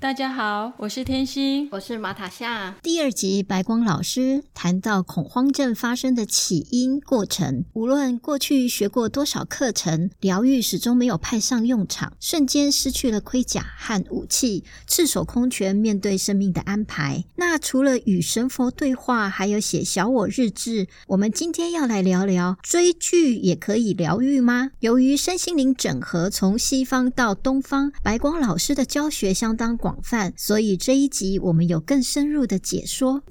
大家好，我是天心，我是马塔夏。第二集，白光老师谈到恐慌症发生的起因过程。无论过去学过多少课程，疗愈始终没有派上用场，瞬间失去了盔甲和武器，赤手空拳面对生命的安排。那除了与神佛对话，还有写小我日志。我们今天要来聊聊，追剧也可以疗愈吗？由于身心灵整合从西方到东方，白光老师的教学相当广。广泛，所以这一集我们有更深入的解说。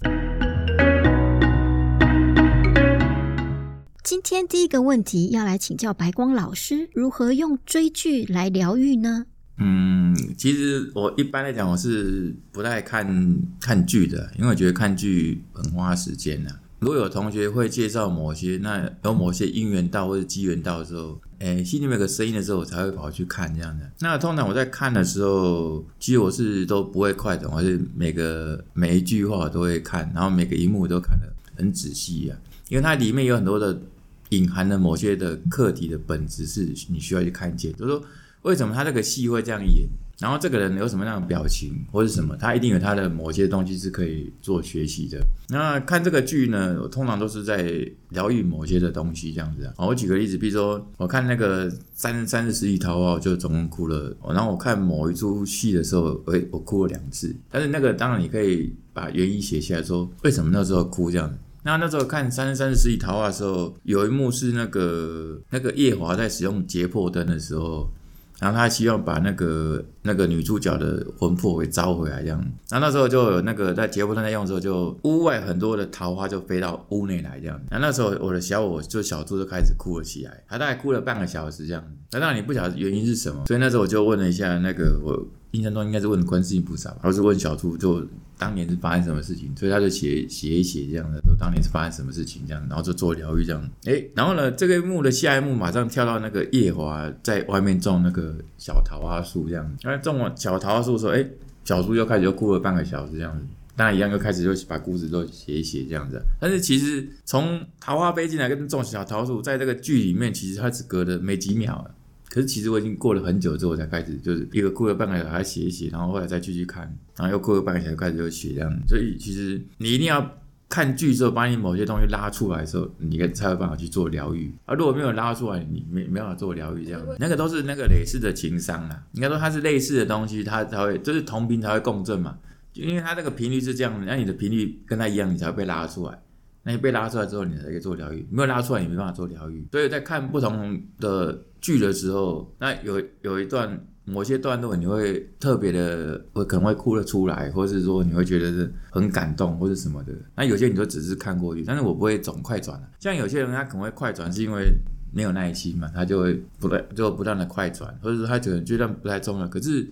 今天第一个问题要来请教白光老师，如何用追剧来疗愈呢？嗯，其实我一般来讲我是不太看看剧的，因为我觉得看剧很花时间的。如果有同学会介绍某些，那有某些因缘到或者机缘到的时候，诶，心里面有个声音的时候，我才会跑去看这样的。那通常我在看的时候，其实我是都不会快的，我是每个每一句话都会看，然后每个一幕都看得很仔细啊，因为它里面有很多的隐含的某些的课题的本质是你需要去看见，就是说为什么他这个戏会这样演。然后这个人有什么样的表情或者什么，他一定有他的某些东西是可以做学习的。那看这个剧呢，我通常都是在疗愈某些的东西这样子啊。我举个例子，比如说我看那个三生三十十亿桃花，我就总共哭了。然后我看某一出戏的时候，哎，我哭了两次。但是那个当然你可以把原因写下来说，为什么那时候哭这样。那那时候看三生三十十亿桃花的时候，有一幕是那个那个夜华在使用劫破灯的时候。然后他希望把那个那个女主角的魂魄给招回来，这样。然后那时候就有那个在结婚那天用的时候，就屋外很多的桃花就飞到屋内来，这样。然后那时候我的小我就小猪就开始哭了起来，他大概哭了半个小时这样。那当然你不晓得原因是什么，所以那时候我就问了一下那个我。印象中应该是问观世音菩萨，而是问小猪，就当年是发生什么事情，所以他就写写一写这样的，说当年是发生什么事情这样，然后就做疗愈这样。哎，然后呢，这个幕的下一幕马上跳到那个夜华在外面种那个小桃花树这样，因为种完小桃花树说，哎，小猪又开始又哭了半个小时这样子，当然一样又开始就把故事都写一写这样子。但是其实从桃花飞进来跟种小桃树，在这个剧里面其实它只隔了没几秒。可是其实我已经过了很久之后才开始，就是一个过了半个小时写一写，然后后来再继续看，然后又过了半个小时开始又写这样。所以其实你一定要看剧之后，把你某些东西拉出来的时候，你才有办法去做疗愈。而如果没有拉出来，你没没办法做疗愈这样。那个都是那个类似的情商啊，应该说它是类似的东西，它才会就是同频才会共振嘛。就因为它这个频率是这样，那你的频率跟它一样，你才会被拉出来。那你被拉出来之后，你才可以做疗愈。没有拉出来，你没办法做疗愈。所以在看不同的剧的时候，那有有一段某些段落，你会特别的，会可能会哭了出来，或是说你会觉得是很感动或者什么的。那有些你就只是看过去，但是我不会总快转像有些人他可能会快转，是因为没有耐心嘛，他就会不断就不断的快转，或者说他觉得这段不太重要。可是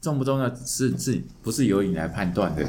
重不重要是是不是由你来判断的？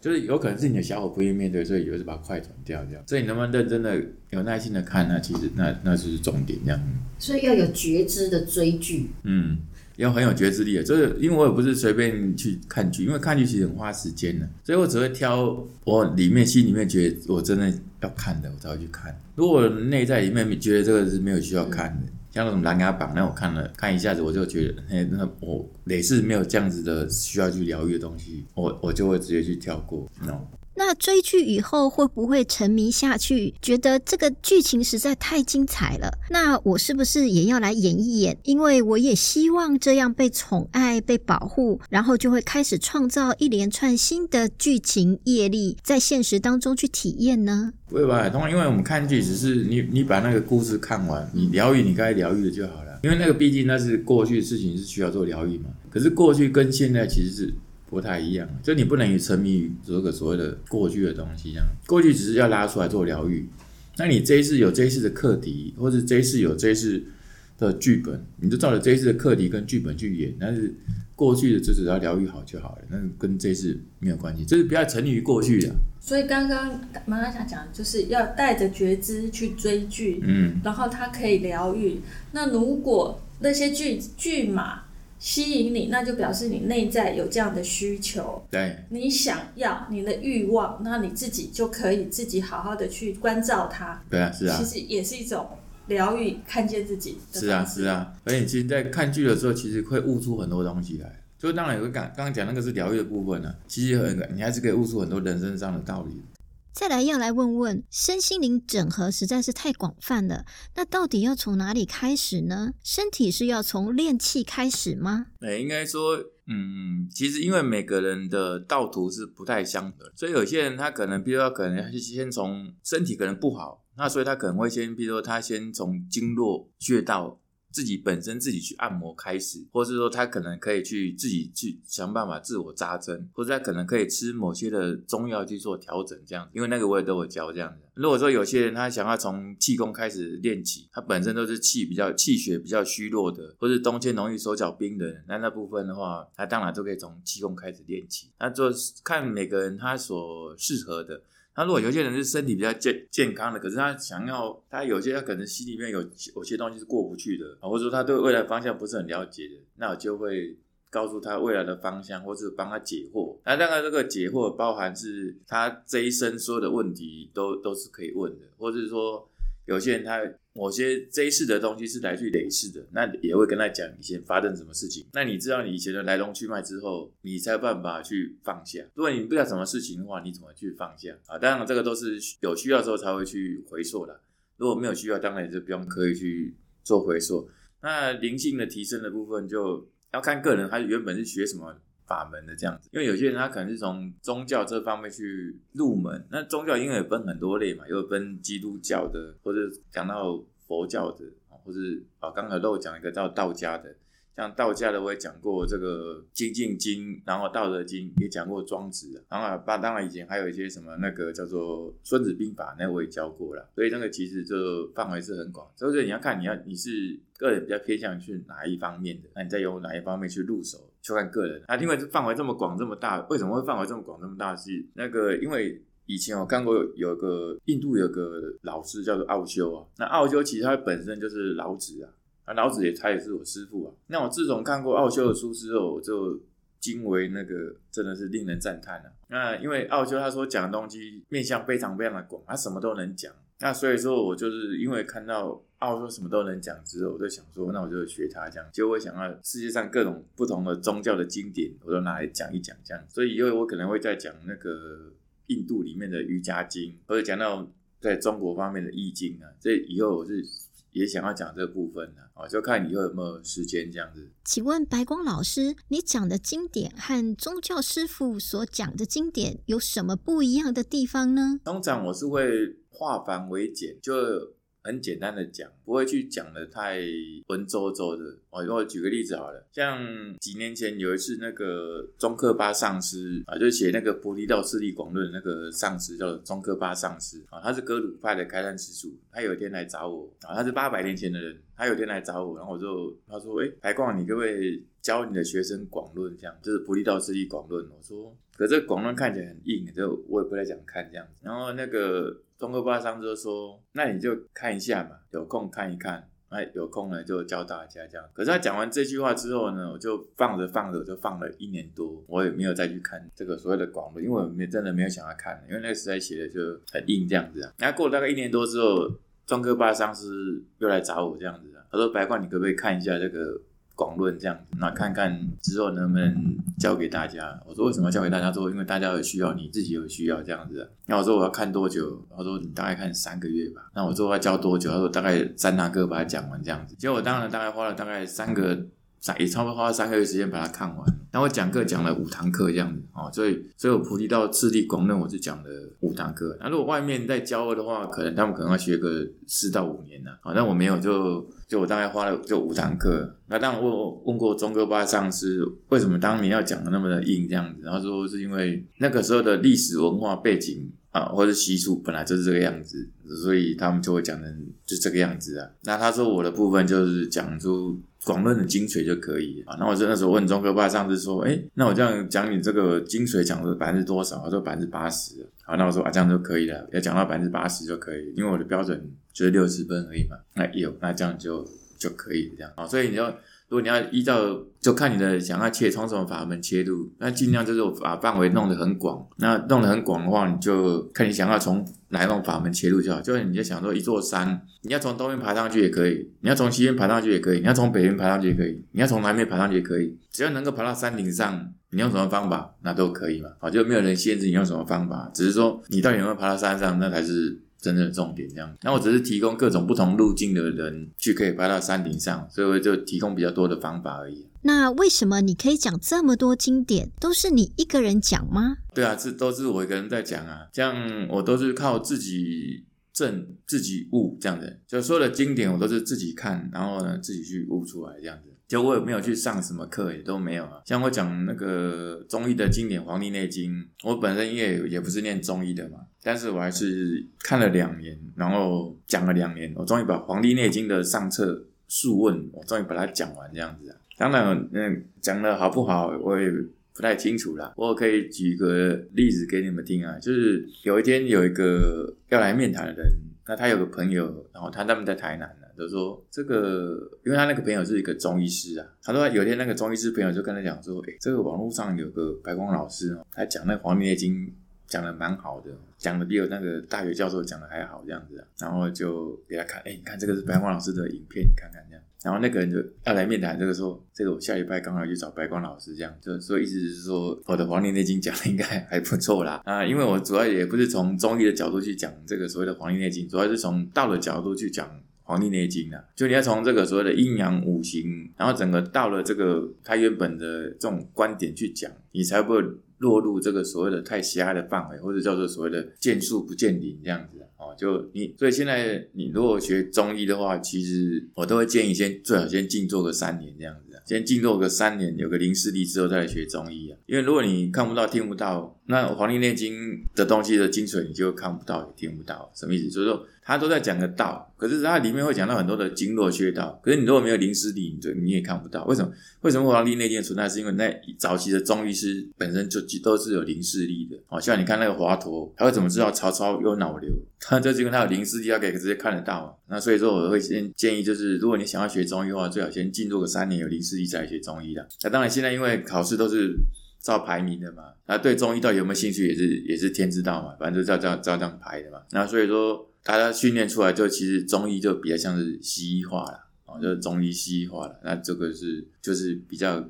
就是有可能是你的小伙不愿意面对，所以有时把快转掉这样。所以你能不能认真的、有耐心的看那？其实那那就是重点这样。所以要有觉知的追剧。嗯，要很有觉知力的。就是因为我也不是随便去看剧，因为看剧其实很花时间的，所以我只会挑我里面心里面觉得我真的要看的，我才会去看。如果内在里面觉得这个是没有需要看的。像那种琅琊榜，那我看了看一下子，我就觉得，哎，那我类似没有这样子的需要去疗愈的东西，我我就会直接去跳过。，no 那追剧以后会不会沉迷下去？觉得这个剧情实在太精彩了，那我是不是也要来演一演？因为我也希望这样被宠爱、被保护，然后就会开始创造一连串新的剧情业力，在现实当中去体验呢？不会吧？通常因为我们看剧只是你你把那个故事看完，你疗愈你该疗愈的就好了。因为那个毕竟那是过去的事情，是需要做疗愈嘛。可是过去跟现在其实是。不太一样，就你不能沉迷于这个所谓的过去的东西，这样过去只是要拉出来做疗愈。那你这一次有这一次的课题，或者这一次有这一次的剧本，你就照着这一次的课题跟剧本去演。但是过去的就只要疗愈好就好了，那跟这次没有关系，就是不要沉溺于过去的。所以刚刚妈妈想讲，就是要带着觉知去追剧，嗯，然后它可以疗愈。那如果那些剧剧码吸引你，那就表示你内在有这样的需求，对，你想要你的欲望，那你自己就可以自己好好的去关照它。对啊，是啊其，实也是一种疗愈，看见自己是啊，是啊。而且其实，在看剧的时候，其实会悟出很多东西来。就当然有个刚刚刚讲那个是疗愈的部分呢、其实很你还是可以悟出很多人生上的道理。再来要来问问，身心灵整合实在是太广泛了，那到底要从哪里开始呢？身体是要从练气开始吗？哎，应该说，嗯，其实因为每个人的道途是不太相的，所以有些人他可能，比如说可能先从身体可能不好，那所以他可能会先，比如说他先从经络穴道。自己本身自己去按摩开始，或是说他可能可以去自己去想办法自我扎针，或者他可能可以吃某些的中药去做调整，这样子。因为那个我也都有教这样子。如果说有些人他想要从气功开始练起，他本身都是气比较气血比较虚弱的，或是冬天容易手脚冰的人，那那部分的话，他当然都可以从气功开始练起。那就看每个人他所适合的。他如果有些人是身体比较健健康的，可是他想要，他有些他可能心里面有有些东西是过不去的，或者说他对未来方向不是很了解的，那我就会告诉他未来的方向，或是帮他解惑。那当然这个解惑包含是他这一生所有的问题都都是可以问的，或者说有些人他某些这一世的东西是来自于累世的，那也会跟他讲以前发生什么事情。那你知道你以前的来龙去脉之后，你才有办法去放下。如果你不知道什么事情的话，你怎么去放下啊？当然这个都是有需要之后才会去回溯的。如果没有需要，当然也就不用刻意去做回溯。那灵性的提升的部分，就要看个人他原本是学什么法门的这样子。因为有些人他可能是从宗教这方面去入门，那宗教因为也分很多类嘛，有分基督教的，或者讲到佛教的，或者啊刚才漏讲一个叫道家的。像道家的我也讲过这个《精进经》，然后《道德经》也讲过庄子，然后当当然以前还有一些什么那个叫做《孙子兵法》，那我也教过了，所以那个其实就范围是很广，所以你要看你要你是个人比较偏向去哪一方面的，那你再由哪一方面去入手，就看个人。啊，因为范围这么广这么大，为什么会范围这么广这么大？是那个因为。以前我看过有有个印度有个老师叫做奥修啊，那奥修其实他本身就是老子啊。啊，老子也他也是我师傅啊。那我自从看过奥修的书之后，我就惊为那个真的是令人赞叹啊。那因为奥修他所讲的东西面向非常非常的广，他什么都能讲。那所以说我就是因为看到奥修什么都能讲之后，我就想说，那我就学他这样。结果我想到世界上各种不同的宗教的经典，我都拿来讲一讲这样。所以以后我可能会再讲那个印度里面的瑜伽经，或者讲到在中国方面的易经啊。这以后我是。也想要讲这部分呢，啊，就看以后有没有时间这样子。请问白光老师，你讲的经典和宗教师傅所讲的经典有什么不一样的地方呢？通常我是会化繁为简，就很简单的讲，不会去讲的太文绉绉的。我我举个例子好了，像几年前有一次那个中科巴上师啊，就写那个《菩提道次第广论》那个上师叫中科巴上师啊，他是格鲁派的开山始祖。他有一天来找我啊，他是八百年前的人，他有一天来找我，然后我就他说：“哎，白光，你可不可以教你的学生广论？这样就是《菩提道次第广论》。”我说：“可这广论看起来很硬，就我也不太想看这样子。”然后那个中科巴上师说：“那你就看一下嘛，有空看一看。”哎，有空呢就教大家这样。可是他讲完这句话之后呢，我就放着放着就放了一年多，我也没有再去看这个所谓的广论，因为我没真的没有想要看，因为那个时代写的就很硬这样子啊。然后过了大概一年多之后，庄科巴上师又来找我这样子啊，他说：“白冠，你可不可以看一下这个？”广论这样子，那看看之后能不能教给大家。我说为什么教给大家？说因为大家有需要，你自己有需要这样子。那我说我要看多久？他说你大概看三个月吧。那我说我要教多久？他说大概三堂课把它讲完这样子。结果当然大概花了大概三个。也差不多花了三个月时间把它看完，然后讲课讲了五堂课这样子哦，所以所以我菩提道次第广论我是讲了五堂课，那如果外面在教的话，可能他们可能要学个四到五年呢，好，那我没有就就我大概花了就五堂课，那当然问问过中哥巴上师为什么当年要讲的那么的硬这样子，然后说是因为那个时候的历史文化背景啊或者习俗本来就是这个样子，所以他们就会讲成就这个样子啊，那他说我的部分就是讲出。广论的精髓就可以啊。那我就那时候问中科爸上次说，哎，那我这样讲，你这个精髓讲的百分之多少？他说百分之八十。好，那我说啊，这样就可以了，要讲到百分之八十就可以，因为我的标准就是六十分而已嘛。那有，那这样就就可以这样啊。所以你要，如果你要依照，就看你的想要切从什么法门切入，那尽量就是把范围弄得很广。那弄得很广的话，你就看你想要从哪一种法门切入就好。就是你就想说一座山，你要从东边爬上去也可以，你要从西边爬上去也可以，你要从北边爬上去也可以，你要从南边爬上去也可以，只要能够爬到山顶上。你用什么方法，那都可以嘛。好，就没有人限制你用什么方法，只是说你到底有没有爬到山上，那才是真正的重点。这样，那我只是提供各种不同路径的人去可以爬到山顶上，所以我就提供比较多的方法而已。那为什么你可以讲这么多经典，都是你一个人讲吗？对啊，这都是我一个人在讲啊。这样我都是靠自己证、自己悟这样子，就所有的经典我都是自己看，然后呢自己去悟出来这样子。就我也没有去上什么课，也都没有啊。像我讲那个中医的经典《黄帝内经》，我本身因为也不是念中医的嘛，但是我还是看了两年，然后讲了两年，我终于把《黄帝内经》的上册素问，我终于把它讲完这样子啊。当然，嗯，讲的好不好，我也不太清楚啦。我可以举个例子给你们听啊，就是有一天有一个要来面谈的人，那他有个朋友，然后他他们在台南呢。就说这个，因为他那个朋友是一个中医师啊，他说有天那个中医师朋友就跟他讲说，哎，这个网络上有个白光老师哦，他讲那《黄帝内经》讲的蛮好的，讲的比我那个大学教授讲的还好这样子，然后就给他看，哎，你看这个是白光老师的影片，你看看这样，然后那个人就要来面谈，这个说，这个我下礼拜刚好去找白光老师，这样。就所以意思是说，我的《黄帝内经》讲的应该还不错啦。啊，因为我主要也不是从中医的角度去讲这个所谓的《黄帝内经》，主要是从道的角度去讲。《黄帝内经》啊，就你要从这个所谓的阴阳五行，然后整个到了这个它原本的这种观点去讲，你才不会落入这个所谓的太狭隘的范围，或者叫做所谓的见树不见林这样子哦。就你，所以现在你如果学中医的话，其实我都会建议先最好先静坐个三年这样子，先静坐个三年，有个零视力之后再来学中医啊。因为如果你看不到、听不到，那《黄帝内经》的东西的精髓你就看不到也听不到，什么意思？就是说。他都在讲个道，可是它里面会讲到很多的经络穴道。可是你如果没有灵师力，你就你也看不到。为什么？为什么黄帝内经存在？是因为那早期的中医师本身就都是有零视力的。哦，像你看那个华佗，他会怎么知道曹操有脑瘤？他就是因为他有零视力，他可以直接看得到。那所以说，我会先建议，就是如果你想要学中医的话，最好先进入个三年有零视力再学中医的。那当然，现在因为考试都是照排名的嘛，那对中医到底有没有兴趣，也是也是天知道嘛。反正就照照照这样排的嘛。那所以说。大家训练出来，就其实中医就比较像是西医化了，哦，就是中医西医化了。那这个是就是比较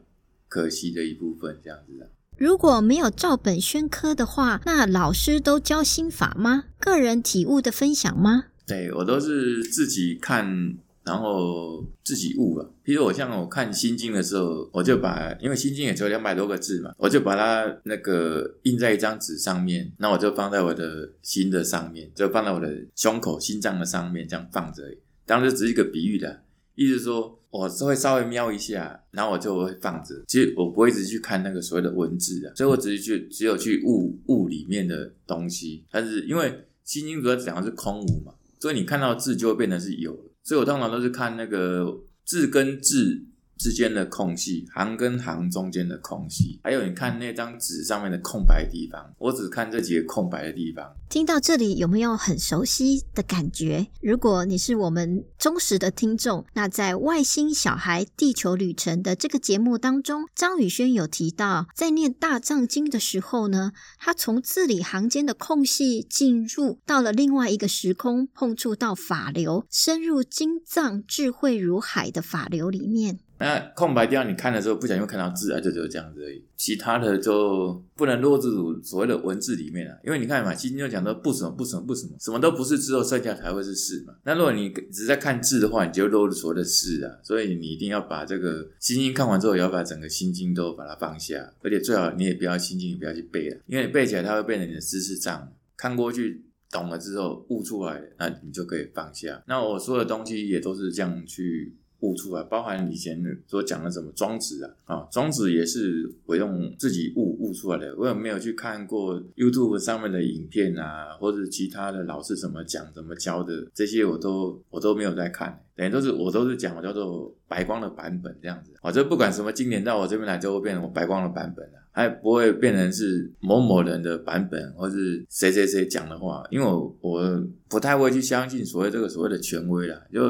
可惜的一部分，这样子的。如果没有照本宣科的话，那老师都教心法吗？个人体悟的分享吗？对我都是自己看。然后自己悟了。比如我像我看《心经》的时候，我就把，因为《心经》也只有两百多个字嘛，我就把它那个印在一张纸上面，那我就放在我的心的上面，就放在我的胸口、心脏的上面，这样放着。当时只是一个比喻的意思，说我是会稍微瞄一下，然后我就会放着。其实我不会一直去看那个所谓的文字的，所以我只是去只有去悟悟里面的东西。但是因为《心经》主要讲的是空无嘛，所以你看到字就会变成是有。所以我通常都是看那个字跟字之间的空隙，行跟行中间的空隙，还有你看那张纸上面的空白地方，我只看这几个空白的地方。听到这里有没有很熟悉的感觉？如果你是我们忠实的听众，那在《外星小孩地球旅程》的这个节目当中，张宇轩有提到，在念大藏经的时候呢，他从字里行间的空隙进入到了另外一个时空，碰触到法流，深入经藏智慧如海的法流里面。那空白地方你看的时候，不小心看到字啊，就只有这样子而已。其他的就不能落入所谓的文字里面了，因为你看嘛，《心经》就讲到不什么不什么不什么，什么都不是之后，剩下才会是是嘛。那如果你只在看字的话，你就落入所谓的是啊。所以你一定要把这个《心经》看完之后，也要把整个《心经》都把它放下，而且最好你也不要《心经》，也不要去背了，因为你背起来它会变成你的知识障。看过去懂了之后悟出来，那你就可以放下。那我说的东西也都是这样去。悟出来，包含以前所讲的什么庄子啊，啊，庄子也是我用自己悟悟出来的，我也没有去看过 YouTube 上面的影片啊，或者其他的老师怎么讲、怎么教的，这些我都我都没有在看，等于都是我都是讲我叫做白光的版本这样子，啊，这不管什么经典到我这边来，就会变成我白光的版本了，还不会变成是某某人的版本，或是谁谁谁讲的话，因为我我不太会去相信所谓这个所谓的权威啦，就。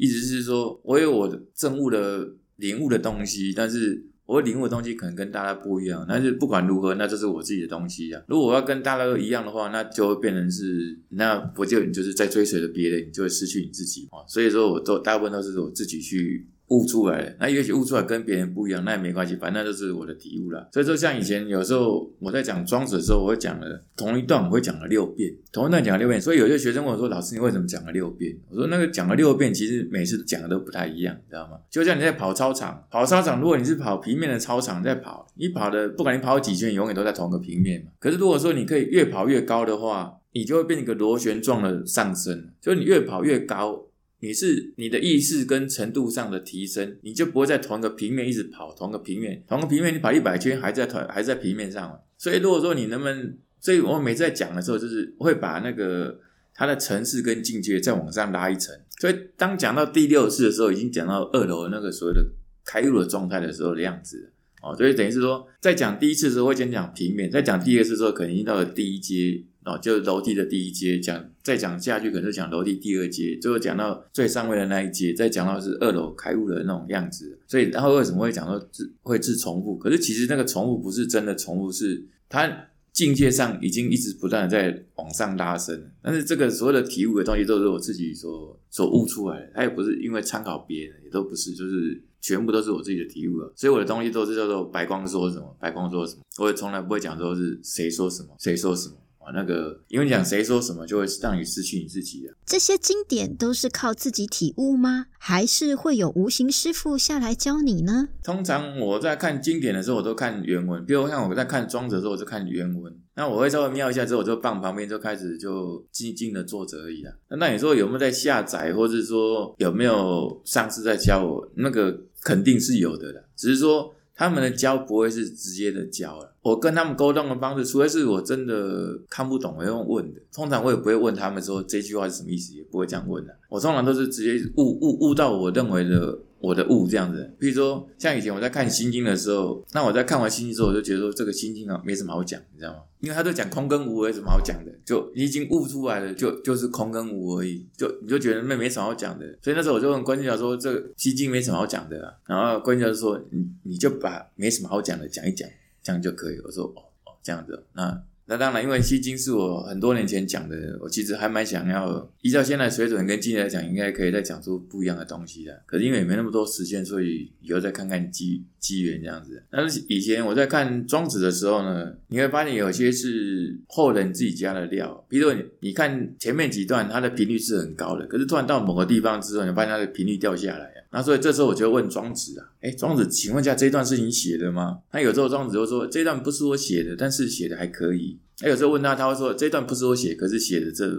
意思是说，我有我的政悟的领悟的东西，但是我领悟的东西可能跟大家不一样。但是不管如何，那这是我自己的东西啊。如果我要跟大家都一样的话，那就会变成是，那不就你就是在追随着别人，你就会失去你自己嘛。所以说，我都大部分都是我自己去。悟出来了那也许悟出来跟别人不一样，那也没关系，反正就是我的体悟了。所以说，像以前有时候我在讲庄子的时候，我会讲了同一段，我会讲了六遍，同一段讲了六遍。所以有些学生问我说：“老师，你为什么讲了六遍？”我说：“那个讲了六遍，其实每次讲的都不太一样，知道吗？就像你在跑操场，跑操场，如果你是跑平面的操场在跑，你跑的不管你跑几圈，永远都在同一个平面嘛。可是如果说你可以越跑越高的话，你就会变成一个螺旋状的上升，就是你越跑越高。”你是你的意识跟程度上的提升，你就不会在同一个平面一直跑，同一个平面，同一个平面你跑一百圈还在团还在平面上。所以如果说你能不能，所以我每次在讲的时候，就是会把那个它的层次跟境界再往上拉一层。所以当讲到第六次的时候，已经讲到二楼那个所谓的开入的状态的时候的样子哦。所以等于是说，在讲第一次的时候会先讲平面，在讲第二次的时候可能已经到了第一阶。哦，就是楼梯的第一阶，讲再讲下去，可能是讲楼梯第二阶，最后讲到最上位的那一阶，再讲到是二楼开悟的那种样子。所以，然后为什么会讲说是会是重复？可是其实那个重复不是真的重复，是它境界上已经一直不断的在往上拉升。但是这个所有的体悟的东西都是我自己所所悟出来的，它也不是因为参考别人，也都不是，就是全部都是我自己的体悟。所以我的东西都是叫做白光说什么，白光说什么，我也从来不会讲说是谁说什么，谁说什么。那个，因为讲谁说什么，就会让你失去你自己啊。这些经典都是靠自己体悟吗？还是会有无形师傅下来教你呢？通常我在看经典的时候，我都看原文。比如像我在看庄子的时候，我就看原文。那我会稍微瞄一下之后，我就放旁边，就开始就静静的坐着而已啦。那你说有没有在下载，或者说有没有上次在教我？那个肯定是有的啦，只是说。他们的教不会是直接的教了，我跟他们沟通的方式，除非是我真的看不懂，我用问的。通常我也不会问他们说这句话是什么意思，也不会这样问的。我通常都是直接悟悟悟到我认为的。我的悟这样子，比如说像以前我在看《心经》的时候，那我在看完《心经》之后，我就觉得说这个《心经》啊没什么好讲，你知道吗？因为他都讲空跟无，有什么好讲的？就已经悟出来了，就就是空跟无而已，就你就觉得那没什么好讲的。所以那时候我就问关键教说：“这个《心经》没什么好讲的。”然后关键教说：“你你就把没什么好讲的讲一讲，这样就可以。”我说：“哦哦，这样子。”那那当然，因为《西经》是我很多年前讲的，我其实还蛮想要依照现在水准跟经验来讲，应该可以再讲出不一样的东西的。可是因为也没那么多时间，所以以后再看看机机缘这样子。但是以前我在看庄子的时候呢，你会发现有些是后人自己加的料。比如说你你看前面几段，它的频率是很高的，可是突然到某个地方之后，你发现它的频率掉下来。那所以这时候我就问庄子啊，哎，庄子，请问一下这段是你写的吗？那有时候庄子就说这段不是我写的，但是写的还可以。那有时候问他，他会说这段不是我写，可是写的这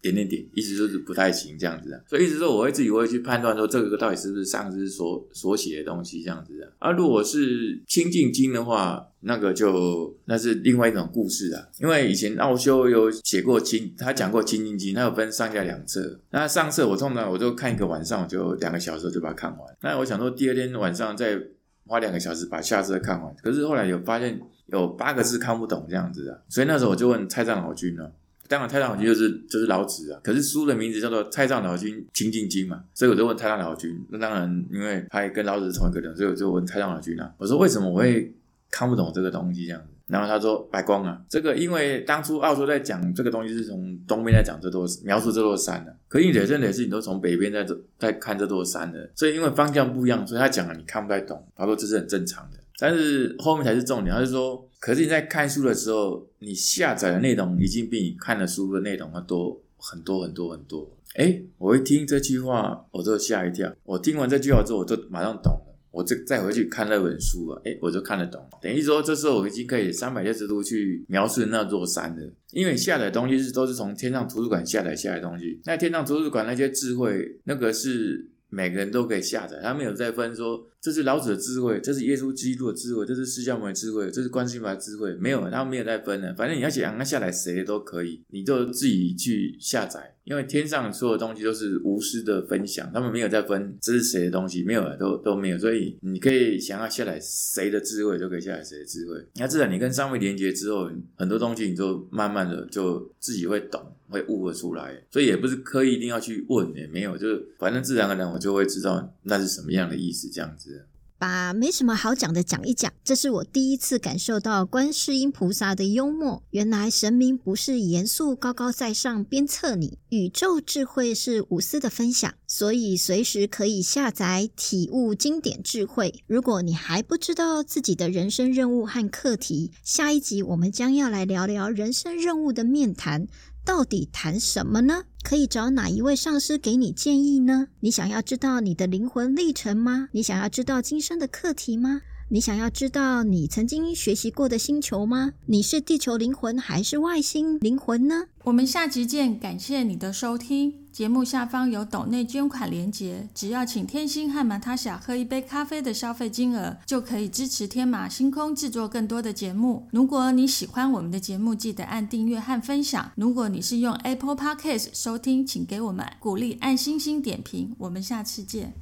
点点点，意思就是不太行这样子的。所以一直说我会自己会去判断说这个到底是不是上师所所写的东西这样子啊。而如果是清净经的话，那个就那是另外一种故事啊。因为以前奥修有写过清，他讲过清净经，他有分上下两册。那上册我通常我就看一个晚上，我就两个小时就把它看完。那我想说第二天晚上再花两个小时把下册看完。可是后来有发现。有八个字看不懂这样子啊，所以那时候我就问蔡藏老君呢。当然，太上老君就是就是老子啊。可是书的名字叫做《太上老君清净经》嘛，所以我就问太上老君。那当然，因为他也跟老子是同一个人，所以我就问太上老君啊。我说为什么我会看不懂这个东西这样子？然后他说白光啊，这个因为当初奥叔在讲这个东西是从东边在讲这座描述这座山的，可是你真的是你都从北边在在看这座山的，所以因为方向不一样，所以他讲了你看不太懂。他说这是很正常的。但是后面才是重点，他是说，可是你在看书的时候，你下载的内容已经比你看的书的内容要多很多很多很多。哎，我一听这句话，我就吓一跳。我听完这句话之后，我就马上懂了。我再再回去看那本书啊，哎，我就看得懂。等于说，这时候我已经可以三百六十度去描述那座山了。因为下载东西是都是从天上图书馆下载下来东西。那天上图书馆那些智慧，那个是。每个人都可以下载，他没有在分说这是老子的智慧，这是耶稣基督的智慧，这是释迦牟尼智慧，这是观世音菩萨智慧，没有，他没有在分的。反正你要想他下载谁都可以，你就自己去下载，因为天上所有东西都是无私的分享，他们没有在分这是谁的东西，没有都都没有，所以你可以想要下载谁的智慧，就可以下载谁的智慧。那自然你跟上面连接之后，很多东西你就慢慢的就自己会懂。会悟了出来，所以也不是刻意一定要去问，也没有，就是反正自然而然我就会知道那是什么样的意思，这样子。把没什么好讲的讲一讲，这是我第一次感受到观世音菩萨的幽默。原来神明不是严肃高高在上鞭策你，宇宙智慧是无私的分享，所以随时可以下载体悟经典智慧。如果你还不知道自己的人生任务和课题，下一集我们将要来聊聊人生任务的面谈。到底谈什么呢？可以找哪一位上师给你建议呢？你想要知道你的灵魂历程吗？你想要知道今生的课题吗？你想要知道你曾经学习过的星球吗？你是地球灵魂还是外星灵魂呢？我们下集见，感谢你的收听。节目下方有抖内捐款连结，只要请天星和马塔夏喝一杯咖啡的消费金额，就可以支持天马星空制作更多的节目。如果你喜欢我们的节目，记得按订阅和分享。如果你是用 Apple Podcast 收听，请给我们鼓励，按星星点评。我们下次见。